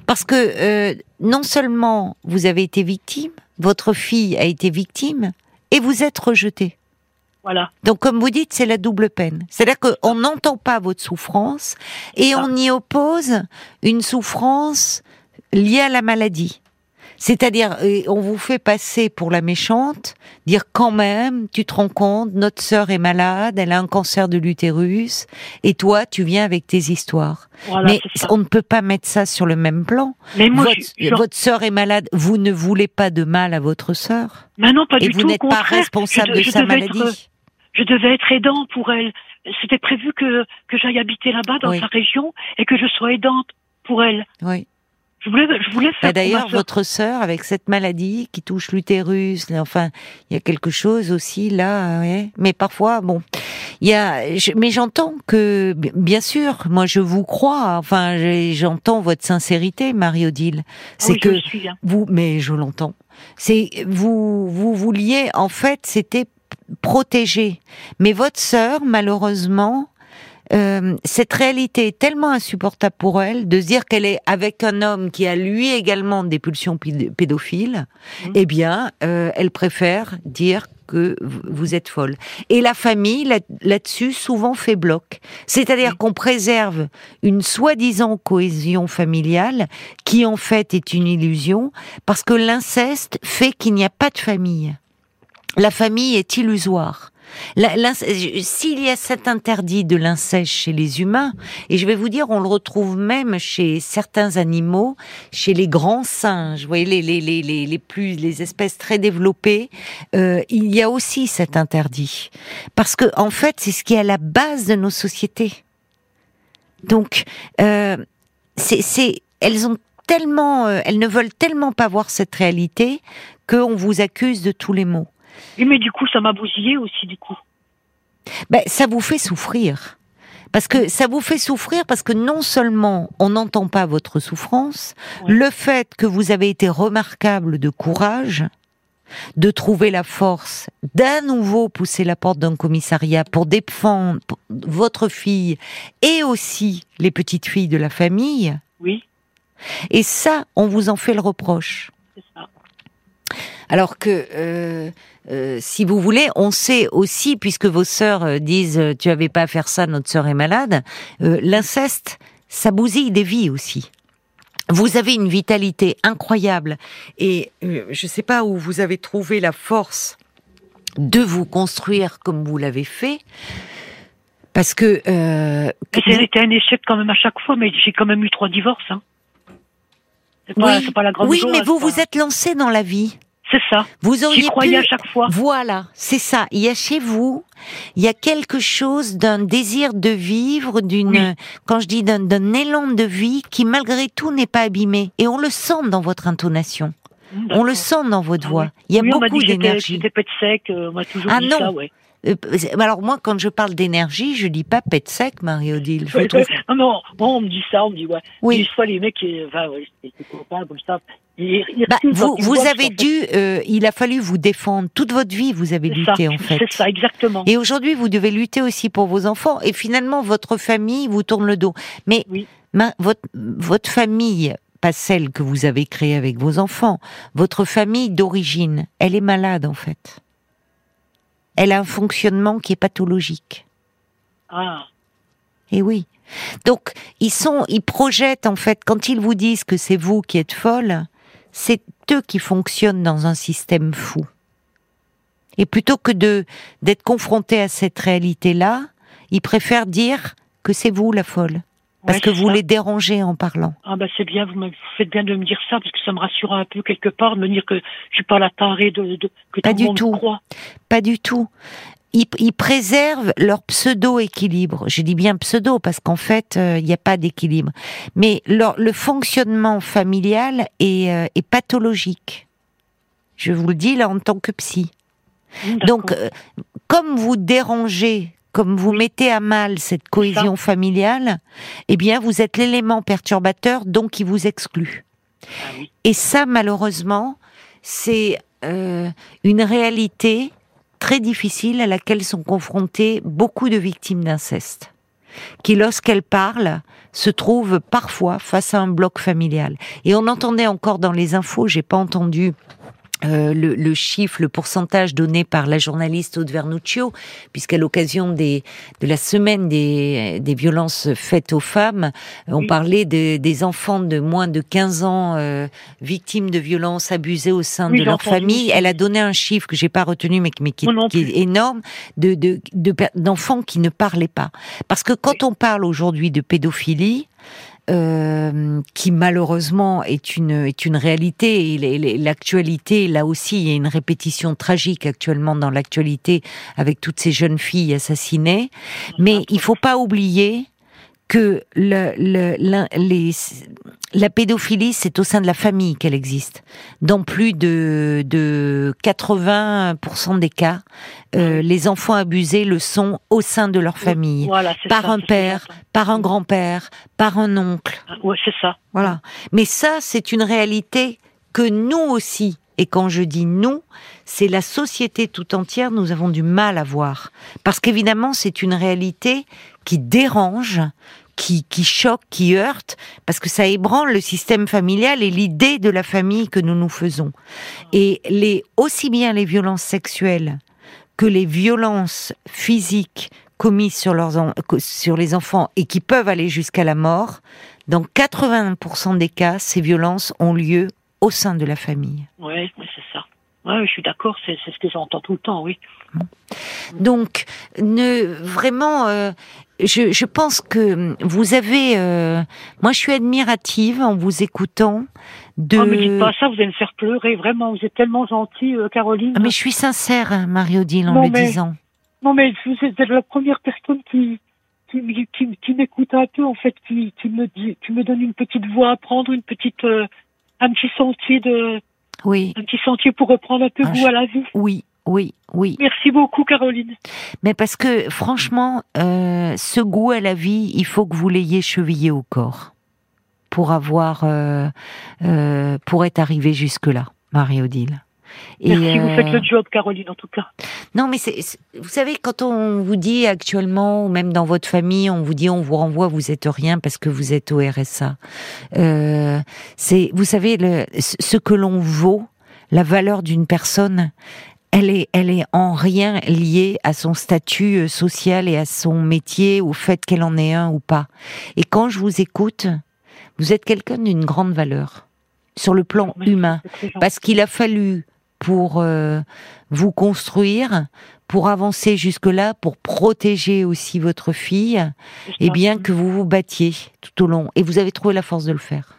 parce que euh, non seulement vous avez été victime, votre fille a été victime, et vous êtes rejeté. Voilà. Donc, comme vous dites, c'est la double peine. C'est-à-dire qu'on n'entend pas votre souffrance et on y oppose une souffrance liée à la maladie. C'est-à-dire, euh, on vous fait passer pour la méchante, dire quand même, tu te rends compte, notre sœur est malade, elle a un cancer de l'utérus, et toi, tu viens avec tes histoires. Voilà, Mais on ne peut pas mettre ça sur le même plan. Mais moi, votre, je, je- votre sœur est malade, vous ne voulez pas de mal à votre sœur, Mais non, pas et du vous tout. au n'êtes pas responsable de sa être- maladie. je devais être aidant pour elle. C'était prévu que, que j'aille habiter là-bas, dans Oui. sa région, et que je sois aidante pour elle. Oui. Je voulais, je voulais faire Bah, D'ailleurs, votre sœur, avec cette maladie qui touche l'utérus, enfin, il y a quelque chose aussi là, ouais. mais parfois, bon, il y a, je- mais j'entends que, bi- bien sûr, moi je vous crois, enfin, j'entends votre sincérité, Marie-Odile. Ah C'est oui, que suis, hein. vous, mais je l'entends. C'est vous, vous vouliez, en fait, c'était protéger. Mais votre sœur, malheureusement, euh, cette réalité est tellement insupportable pour elle de se dire qu'elle est avec un homme qui a lui également des pulsions péd- pédophiles. Mhm. Eh bien, euh, elle préfère dire que vous êtes folle. Et la famille, là- là-dessus, souvent fait bloc. C'est-à-dire Oui. qu'on préserve une soi-disant cohésion familiale qui en fait est une illusion parce que l'inceste fait qu'il n'y a pas de famille. La famille est illusoire. S'il y a cet interdit de l'inceste chez les humains, et je vais vous dire, on le retrouve même chez certains animaux, chez les grands singes, vous voyez, les, plus, les espèces très développées, euh, il y a aussi cet interdit. Parce que, en fait, c'est ce qui est à la base de nos sociétés. Donc, euh, elles ont tellement, euh, elles ne veulent tellement pas voir cette réalité qu'on vous accuse de tous les maux. Oui, mais du coup, ça m'a bousillé aussi, du coup. Ben, ça vous fait souffrir. Parce que ça vous fait souffrir parce que non seulement on n'entend pas votre souffrance, Ouais. le fait que vous avez été remarquable de courage, de trouver la force d'à nouveau pousser la porte d'un commissariat pour défendre votre fille et aussi les petites filles de la famille, Oui, et ça, on vous en fait le reproche. Alors que, euh, euh, si vous voulez, on sait aussi, puisque vos sœurs euh, disent euh, tu avais pas à faire ça, notre sœur est malade, euh, l'inceste, ça bousille des vies aussi. Vous avez une vitalité incroyable et euh, je ne sais pas où vous avez trouvé la force de vous construire comme vous l'avez fait. Parce que. Euh, été un échec quand même à chaque fois, mais j'ai quand même eu trois divorces. Hein. Pas, pas, la grande Oui, mais vous vous êtes lancé dans la vie. C'est ça. Vous auriez pu... à chaque fois. Voilà, c'est ça. Il y a chez vous, il y a quelque chose d'un désir de vivre, d'une, quand je dis d'un élan de vie qui malgré tout n'est pas abîmé. Et on le sent dans votre intonation. On le sent dans votre ah voix. Il y a beaucoup d'énergie. J'étais pète sec, euh, on m'a toujours ah dit non. ça, ouais. Euh, alors moi, quand je parle d'énergie, je dis pas pète sec, Marie-Odile. non, non, on me dit ça, on me dit ouais. Oui. fois les mecs, enfin, ouais, copains comme ça. bah, vous, vous avez dû, euh, il a fallu vous défendre toute votre vie. Vous avez lutté en fait. C'est ça, exactement. Et aujourd'hui, vous devez lutter aussi pour vos enfants. Et finalement, votre famille vous tourne le dos. Mais votre, votre famille, pas celle que vous avez créée avec vos enfants, votre famille d'origine, elle est malade en fait elle a un fonctionnement qui est pathologique. Ah. Et eh oui. Donc, ils sont, ils projettent, en fait, quand ils vous disent que c'est vous qui êtes folle, c'est eux qui fonctionnent dans un système fou. Et plutôt que de, d'être confrontés à cette réalité-là, ils préfèrent dire que c'est vous la folle. Parce que vous les dérangez en parlant. Ah bah c'est bien, vous, faites bien de me dire ça, parce que ça me rassure un peu quelque part, de me dire que je suis pas la tarée de, de que pas tout du le monde tout. croit. Pas du tout. Ils, ils préservent leur pseudo-équilibre. Je dis bien pseudo parce qu'en fait, euh, il n'y a pas d'équilibre. Mais leur, le fonctionnement familial est, euh, est, pathologique. Je vous le dis là en tant que psy. Donc, euh, comme vous dérangez comme vous mettez à mal cette cohésion familiale, eh bien, vous êtes l'élément perturbateur, donc qui vous exclut. Ah Et ça, malheureusement, c'est euh, une réalité très difficile à laquelle sont confrontées beaucoup de victimes d'inceste, qui, lorsqu'elles parlent, se trouvent parfois face à un bloc familial. Et on entendait encore dans les infos, j'ai pas entendu euh, le, le, chiffre, le pourcentage donné par la journaliste Aude Vernuccio, puisqu'à l'occasion des, de la semaine des, des violences faites aux femmes, on parlait de, des enfants de moins de 15 ans euh, victimes de violences abusées au sein de leur famille. Elle a donné un chiffre que j'ai pas retenu, mais, mais qui, qui est énorme, de d'enfants de, qui ne parlaient pas. Parce que quand on parle aujourd'hui de pédophilie, euh, qui malheureusement est une est une réalité. Et l'actualité, là aussi, il y a une répétition tragique actuellement dans l'actualité avec toutes ces jeunes filles assassinées. Mais il faut pas oublier que le, le, les, la pédophilie, c'est au sein de la famille qu'elle existe. Dans plus de, de 80% des cas, euh, les enfants abusés le sont au sein de leur famille. par un père, par un grand-père, par un oncle. Ah, ouais, c'est ça. Voilà. Mais ça, c'est une réalité que nous aussi, et quand je dis nous, c'est la société tout entière, nous avons du mal à voir. Parce qu'évidemment, c'est une réalité qui dérange, qui, qui choque, qui heurte, parce que ça ébranle le système familial et l'idée de la famille que nous nous faisons. Et les, aussi bien les violences sexuelles que les violences physiques commises sur, leurs sur les enfants et qui peuvent aller jusqu'à la mort, dans 80% des cas, ces violences ont lieu au sein de la famille. Oui, c'est ça. Ouais, je suis d'accord, c'est ce que j'entends tout le temps, oui. Donc, ne vraiment, euh, je, je, pense que vous avez. Euh, moi, je suis admirative en vous écoutant. De... Oh, me dites pas ça, vous allez me faire pleurer, vraiment. Vous êtes tellement gentille, euh, Caroline. Ah, mais je suis sincère, hein, Marie-Odile, en le disant. Non, mais vous êtes la première personne qui, qui, qui, qui m'écoute un peu, en fait, qui, qui, me dit, qui me donne une petite voix à prendre, une petite, euh, un petit sentier de. Oui. Un petit sentier pour reprendre un peu goût à la vie. Oui, oui, oui. Merci beaucoup, Caroline. Mais parce que, franchement, euh, ce goût à la vie, il faut que vous l'ayez chevillé au corps pour avoir, euh, euh, pour être arrivé jusque-là, Marie-Odile. Merci, vous faites le job, Caroline, en tout cas. Non, mais c'est, vous savez, quand on vous dit actuellement, ou même dans votre famille, on vous dit, on vous renvoie, vous êtes rien parce que vous êtes au RSA. c'est, vous savez, le, ce que l'on vaut, la valeur d'une personne, elle est, elle est en rien liée à son statut euh, social et à son métier, au fait qu'elle en ait un ou pas. Et quand je vous écoute, Vous êtes quelqu'un d'une grande valeur sur le plan humain, parce qu'il a fallu pour euh, vous construire, pour avancer jusque-là, pour protéger aussi votre fille, et bien que vous vous battiez tout au long. Et vous avez trouvé la force de le faire.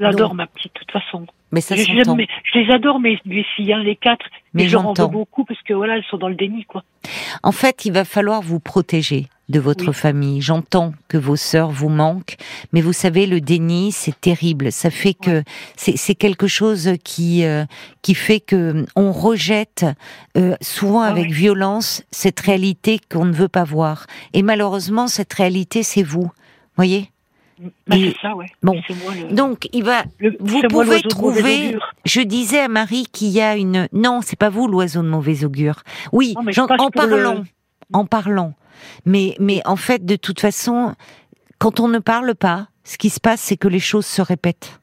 Donc- ma petite, de toute façon. Mais ça s'entend. mais je les adore, mes, mes filles, hein, les quatre. Mais Mais je leur en veux beaucoup parce que voilà, elles sont dans le déni, quoi. En fait, il va falloir vous protéger de votre Oui. famille. J'entends que vos sœurs vous manquent, mais vous savez, le déni, c'est terrible. Ça fait que c'est c'est quelque chose qui euh, qui fait que on rejette euh, souvent Ah avec oui. violence cette réalité qu'on ne veut pas voir. Et malheureusement, cette réalité, c'est vous. Voyez? Bah, c'est ça, ouais. bon. C'est moi le. Donc, il va. le- vous pouvez trouver-. Je disais à Marie qu'il y a une. Non, c'est pas vous l'oiseau de mauvais augure. Oui, Non, en le- parlant, en parlant. Mais, mais en fait, de toute façon, quand on ne parle pas, ce qui se passe, c'est que les choses se répètent.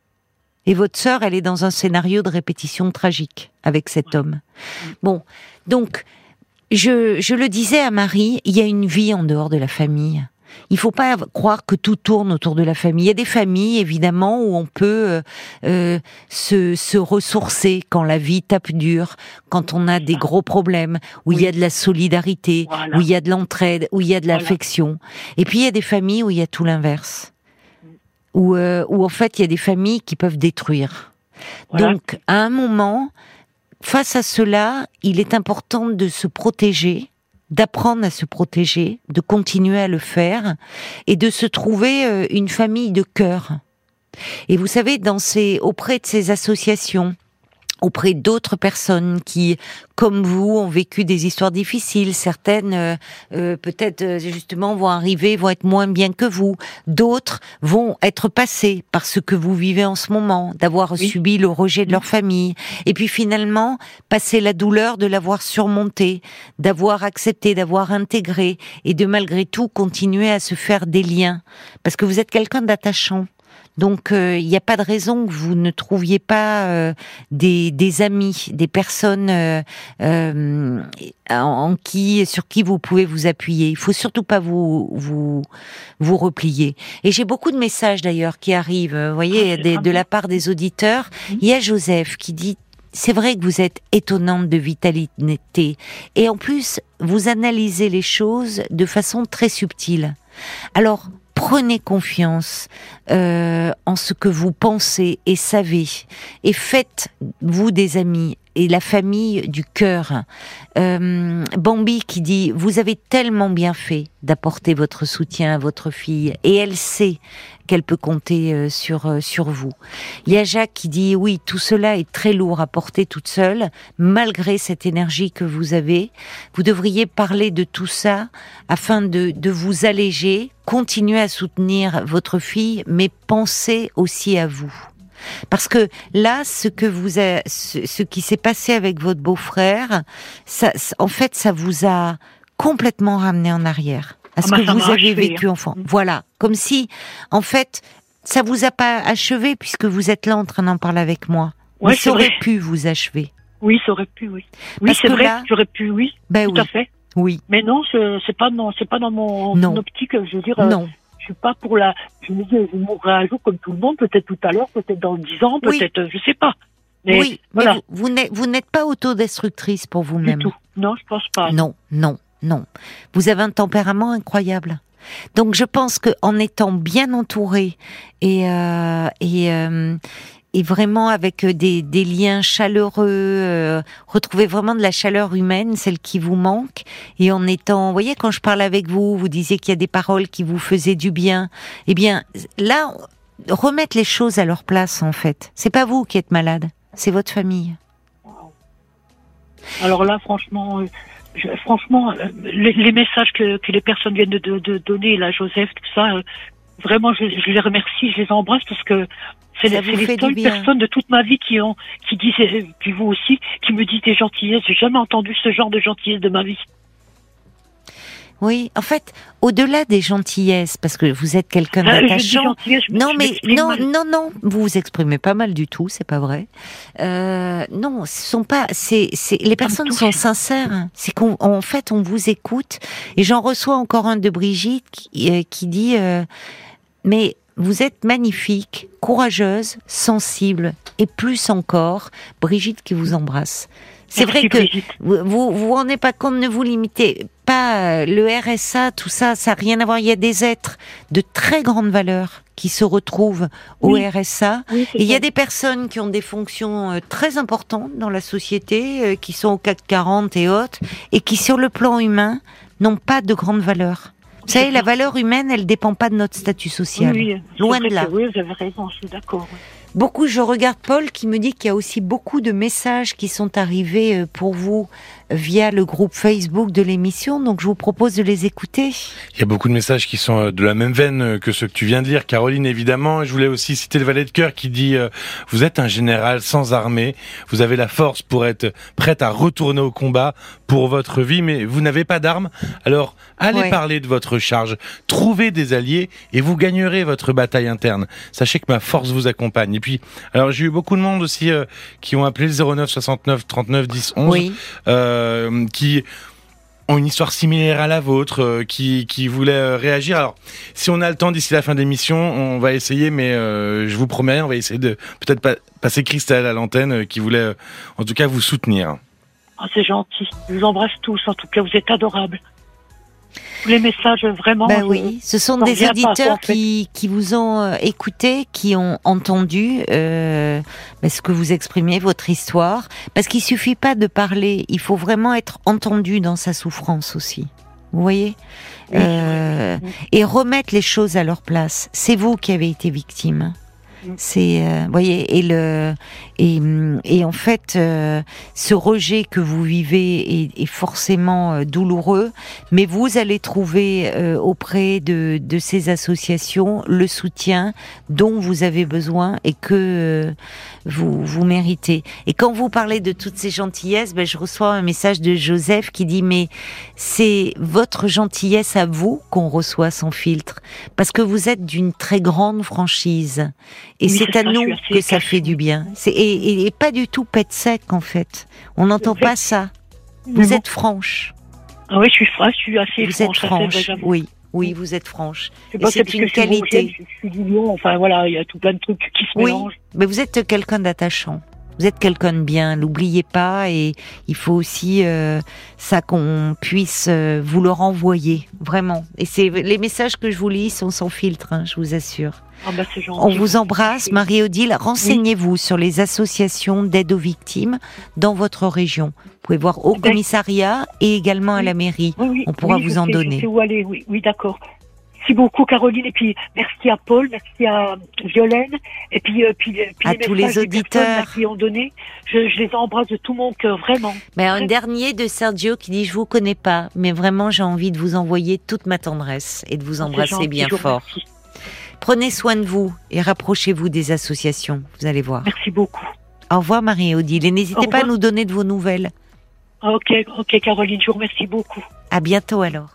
Et votre sœur, elle est dans un scénario de répétition tragique avec cet homme. Bon, donc, je, je le disais à Marie, il y a une vie en dehors de la famille. Il faut pas croire que tout tourne autour de la famille. Il y a des familles, évidemment, où on peut euh, euh, se, se ressourcer quand la vie tape dur, quand on a des gros problèmes, où il y a de la solidarité, Voilà. où il y a de l'entraide, où il y a de Voilà. l'affection. Et puis il y a des familles où il y a tout l'inverse, où, euh, où en fait il y a des familles qui peuvent détruire. Voilà. Donc à un moment, face à cela, il est important de se protéger d'apprendre à se protéger, de continuer à le faire et de se trouver euh, une famille de cœur. Et vous savez, dans auprès de ces associations, auprès d'autres personnes qui, comme vous, ont vécu des histoires difficiles. Certaines, euh, euh, peut-être euh, justement, vont arriver, vont être moins bien que vous. D'autres vont être passées par ce que vous vivez en ce moment, d'avoir Oui. subi le rejet de leur famille. Et puis finalement, passer la douleur de l'avoir surmonté, d'avoir accepté, d'avoir intégré, et de malgré tout continuer à se faire des liens. Parce que vous êtes quelqu'un d'attachant. Donc euh, il n'y a pas de raison que vous ne trouviez pas euh, des, des amis, des personnes euh, euh, en, qui, sur qui vous pouvez vous appuyer. Il faut surtout pas vous vous vous replier. Et j'ai beaucoup de messages d'ailleurs qui arrivent. euh, Vous voyez, Ah, des- de très la part des auditeurs. Mhm. Il y a Joseph qui dit. C'est vrai que vous êtes étonnante de vitalité et en plus vous analysez les choses de façon très subtile. Alors prenez confiance euh, en ce que vous pensez et savez et faites vous des amis et la famille du cœur. Euh, Bambi qui dit vous avez tellement bien fait d'apporter votre soutien à votre fille et elle sait qu'elle peut compter euh, sur euh, sur vous. Il y a Jacques qui dit oui tout cela est très lourd à porter toute seule malgré cette énergie que vous avez. Vous devriez parler de tout ça afin de, de vous alléger, continuer à soutenir votre fille, mais pensez aussi à vous. Parce que là, ce que vous a, ce, ce qui s'est passé avec votre beau-frère, ça, en fait, ça vous a complètement ramené en arrière à ce Ah bah, que vous avez achevé, vécu hein. enfant. Voilà, comme si, en fait, ça vous a pas achevé puisque vous êtes là en train d'en parler avec moi. Ouais, Mais ça aurait vrai. pu vous achever. Oui, ça aurait pu, oui. Oui, c'est vrai, là- j'aurais pu, oui, Ben tout oui, à fait. oui, Mais non, c'est pas c'est pas dans mon, Non. mon optique. Je veux dire, euh, non. Je suis pas pour la. Je me dis, je mourrai un jour comme tout le monde, peut-être tout à l'heure, peut-être dans dix ans, Oui. peut-être, euh, je sais pas. Mais oui, mais voilà, vous, vous n'êtes- vous n'êtes pas autodestructrice pour vous-même. Non, je pense pas. Non, non, non. Vous avez un tempérament incroyable. Donc je pense que en étant bien entouré et euh, et euh, et vraiment avec des, des liens chaleureux, euh, retrouver vraiment de la chaleur humaine, celle qui vous manque, et en étant, vous voyez, quand je parle avec vous, vous disiez qu'il y a des paroles qui vous faisaient du bien. Eh bien, là, remettre les choses à leur place, en fait. C'est pas vous qui êtes malade, c'est votre famille. Alors là, franchement, euh, franchement, euh, les, messages que, les personnes viennent de, de, donner, là, Joseph, tout ça, euh, vraiment, je, je les remercie, je les embrasse parce que c'est les, seules personnes de toute ma vie qui ont, qui disent, puis vous aussi, qui me disent des gentillesses. J'ai jamais entendu ce genre de gentillesse de ma vie. Oui, en fait, au-delà des gentillesses, parce que vous êtes quelqu'un Ah, d'attachant. Non mais non mal. non non, vous vous exprimez pas mal du tout, c'est pas vrai. Euh, non, ce sont pas, c'est c'est les personnes sont sincères. C'est qu'en en fait on vous écoute et j'en reçois encore un de Brigitte qui, euh, qui dit euh, mais vous êtes magnifique, courageuse, sensible et plus encore, Brigitte qui vous embrasse. C'est vrai que Brigitte. vous vous vous rendez pas compte, ne vous limitez pas euh, le RSA, tout ça, ça n'a rien à voir. Il y a des êtres de très grande valeur qui se retrouvent au Oui. RSA. Oui, c'est Et il y a des personnes qui ont des fonctions euh, très importantes dans la société, euh, qui sont au CAC 40 et autres, et qui sur le plan humain n'ont pas de grande valeur. Vous savez, la valeur humaine, elle dépend pas de notre statut social. Oui, Loin de là. Oui, vous avez raison, je suis d'accord. Beaucoup, je regarde Paul qui me dit qu'il y a aussi beaucoup de messages qui sont arrivés euh, pour vous via le groupe Facebook de l'émission, donc je vous propose de les écouter. Il y a beaucoup de messages qui sont euh, de la même veine euh, que ceux que tu viens de lire, Caroline, évidemment. Je voulais aussi citer le valet de cœur qui dit euh, Vous êtes un général sans armée, vous avez la force pour être prête à retourner au combat pour votre vie, mais vous n'avez pas d'armes. Alors, allez Ouais. parler de votre charge, trouvez des alliés et vous gagnerez votre bataille interne. Sachez que ma force vous accompagne. Et puis, alors j'ai eu beaucoup de monde aussi euh, qui ont appelé le 09 69 39 10 11 Oui, euh, qui ont une histoire similaire à la vôtre, euh, qui, qui voulaient euh, réagir. Alors, si on a le temps d'ici la fin de l'émission, on va essayer, mais euh, je vous promets, on va essayer de peut-être pas, passer Christelle à l'antenne, euh, qui voulait euh, en tout cas vous soutenir. Ah, c'est gentil. Je vous embrasse tous. En tout cas, vous êtes adorables. Tous les messages, vraiment. ben oui, ce sont des auditeurs qui, qui vous ont euh, écouté, qui ont entendu euh, ben, ce que vous exprimez, votre histoire, parce qu'il suffit pas de parler, il faut vraiment être entendu dans sa souffrance aussi. Vous voyez? Oui, Euh, et remettre les choses à leur place. C'est vous qui avez été victime. Mm. C'est, euh, voyez, et le et, hum, et en fait, euh, ce rejet que vous vivez est, est forcément euh, douloureux, mais vous allez trouver euh, auprès de, de ces associations le soutien dont vous avez besoin et que euh, vous vous méritez. Et quand vous parlez de toutes ces gentillesses, ben, je reçois un message de Joseph qui dit mais c'est votre gentillesse à vous qu'on reçoit sans filtre, parce que vous êtes d'une très grande franchise. Et Oui, c'est à ça, nous que ça fait du bien. C'est, et, et- et pas du tout pète sec, en fait. On n'entend pas ça. Vous bon. êtes franche. Ah oui, je suis franche, je suis assez Vous franche. êtes c'est vrai, franche. Oui, oui, vous êtes franche. C'est Et une qualité. Je, suis enfin voilà, il y a tout plein de trucs qui se Oui. mélangent. Mais vous êtes quelqu'un d'attachant. Vous êtes quelqu'un de bien, n'oubliez pas, et il faut aussi euh, ça qu'on puisse euh, vous le renvoyer, vraiment. Et c'est les messages que je vous lis sont sans filtre, hein, je vous assure. Ah bah. On vous embrasse, Marie-Odile. Renseignez-vous sur les associations d'aide aux victimes dans votre région. Vous pouvez voir au commissariat et également à la mairie. Oui, on pourra vous en sais, donner. Je sais où aller, oui, oui d'accord. Merci beaucoup Caroline, et puis merci à Paul, merci à Violaine, et puis, euh, puis, euh, puis À les tous les auditeurs. qui ont donné, je, je les embrasse de tout mon cœur, vraiment. Mais un dernier de Sergio qui dit je vous connais pas, mais vraiment j'ai envie de vous envoyer toute ma tendresse et de vous embrasser bien fort. remercie. Prenez soin de vous et rapprochez-vous des associations. Vous allez voir. Merci beaucoup. Au revoir Marie-Odile et n'hésitez pas à nous donner de vos nouvelles. Ok, ok Caroline, je vous remercie beaucoup. À bientôt alors.